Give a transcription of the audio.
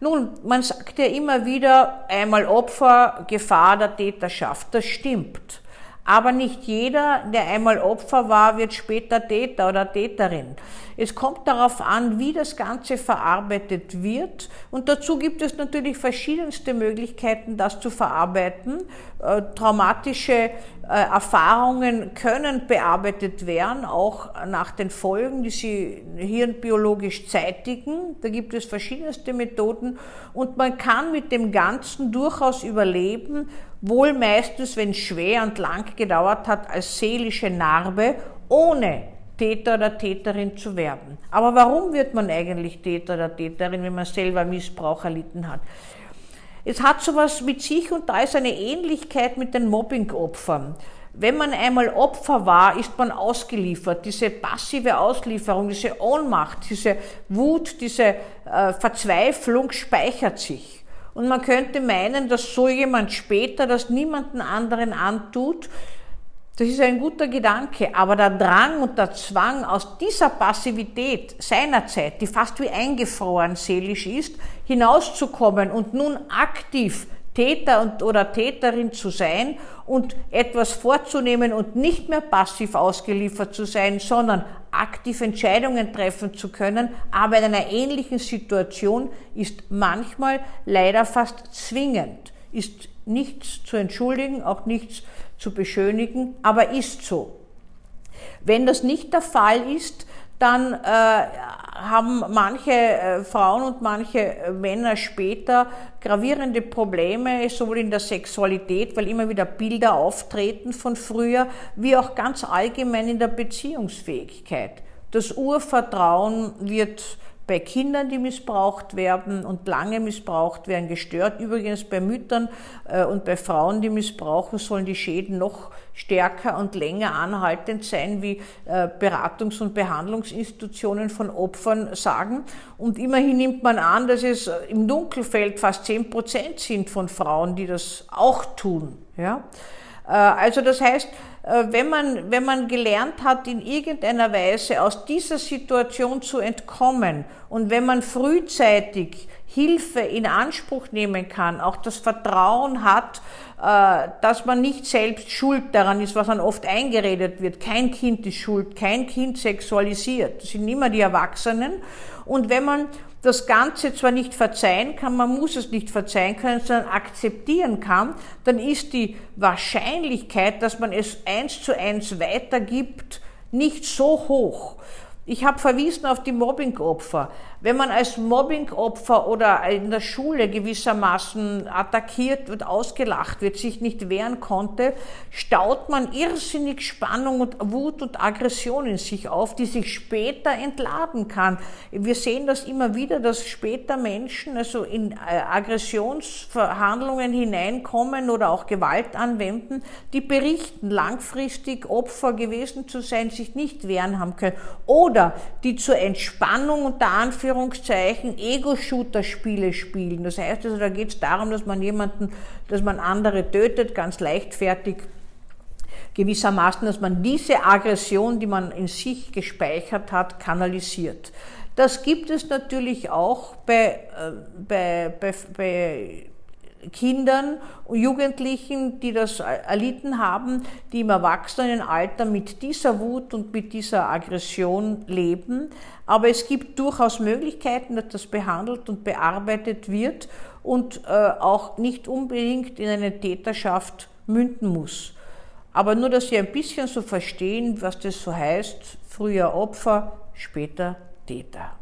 Nun, man sagt ja immer wieder, einmal Opfer, Gefahr der Täterschaft. Das stimmt. Aber nicht jeder, der einmal Opfer war, wird später Täter oder Täterin. Es kommt darauf an, wie das Ganze verarbeitet wird. Und dazu gibt es natürlich verschiedenste Möglichkeiten, das zu verarbeiten. Äh, traumatische äh, Erfahrungen können bearbeitet werden, auch nach den Folgen, die sie hirnbiologisch zeitigen. Da gibt es verschiedenste Methoden. Und man kann mit dem Ganzen durchaus überleben, wohl meistens, wenn es schwer und lang gedauert hat, als seelische Narbe, ohne Täter oder Täterin zu werden. Aber warum wird man eigentlich Täter oder Täterin, wenn man selber Missbrauch erlitten hat? Es hat sowas mit sich und da ist eine Ähnlichkeit mit den Mobbing-Opfern. Wenn man einmal Opfer war, ist man ausgeliefert. Diese passive Auslieferung, diese Ohnmacht, diese Wut, diese äh, Verzweiflung speichert sich. Und man könnte meinen, dass so jemand später das niemanden anderen antut, das ist ein guter Gedanke, aber der Drang und der Zwang aus dieser Passivität seinerzeit, die fast wie eingefroren seelisch ist, hinauszukommen und nun aktiv Täter und, oder Täterin zu sein und etwas vorzunehmen und nicht mehr passiv ausgeliefert zu sein, sondern aktiv Entscheidungen treffen zu können, aber in einer ähnlichen Situation ist manchmal leider fast zwingend, ist nichts zu entschuldigen, auch nichts zu beschönigen, aber ist so. Wenn das nicht der Fall ist, dann äh, haben manche äh, Frauen und manche äh, Männer später gravierende Probleme, sowohl in der Sexualität, weil immer wieder Bilder auftreten von früher, wie auch ganz allgemein in der Beziehungsfähigkeit. Das Urvertrauen wird bei Kindern, die missbraucht werden und lange missbraucht werden, gestört. Übrigens bei Müttern äh, und bei Frauen, die missbrauchen, sollen die Schäden noch stärker und länger anhaltend sein, wie äh, Beratungs- und Behandlungsinstitutionen von Opfern sagen. Und immerhin nimmt man an, dass es im Dunkelfeld fast zehn Prozent sind von Frauen, die das auch tun. Ja? Äh, also das heißt, äh, wenn man, wenn man gelernt hat, in irgendeiner Weise aus dieser Situation zu entkommen und wenn man frühzeitig Hilfe in Anspruch nehmen kann, auch das Vertrauen hat, äh, dass man nicht selbst schuld daran ist, was dann oft eingeredet wird. Kein Kind ist schuld, kein Kind sexualisiert. Das sind immer die Erwachsenen. Und wenn man das Ganze zwar nicht verzeihen kann, man muss es nicht verzeihen können, sondern akzeptieren kann, dann ist die Wahrscheinlichkeit, dass man es eins zu eins weitergibt, nicht so hoch. Ich habe verwiesen auf die Mobbingopfer. Wenn man als Mobbingopfer oder in der Schule gewissermaßen attackiert wird, ausgelacht wird, sich nicht wehren konnte, staut man irrsinnig Spannung und Wut und Aggression in sich auf, die sich später entladen kann. Wir sehen das immer wieder, dass später Menschen also in äh, Aggressionsverhandlungen hineinkommen oder auch Gewalt anwenden, die berichten, langfristig Opfer gewesen zu sein, sich nicht wehren haben können oder die zur Entspannung unter Anführungszeichen Ego-Shooter-Spiele spielen. Das heißt also, da geht es darum, dass man jemanden, dass man andere tötet, ganz leichtfertig gewissermaßen, dass man diese Aggression, die man in sich gespeichert hat, kanalisiert. Das gibt es natürlich auch bei, äh, bei, bei, bei Kindern und Jugendlichen, die das erlitten haben, die im Erwachsenenalter mit dieser Wut und mit dieser Aggression leben. Aber es gibt durchaus Möglichkeiten, dass das behandelt und bearbeitet wird und äh, auch nicht unbedingt in eine Täterschaft münden muss. Aber nur, dass Sie ein bisschen so verstehen, was das so heißt, früher Opfer, später Täter.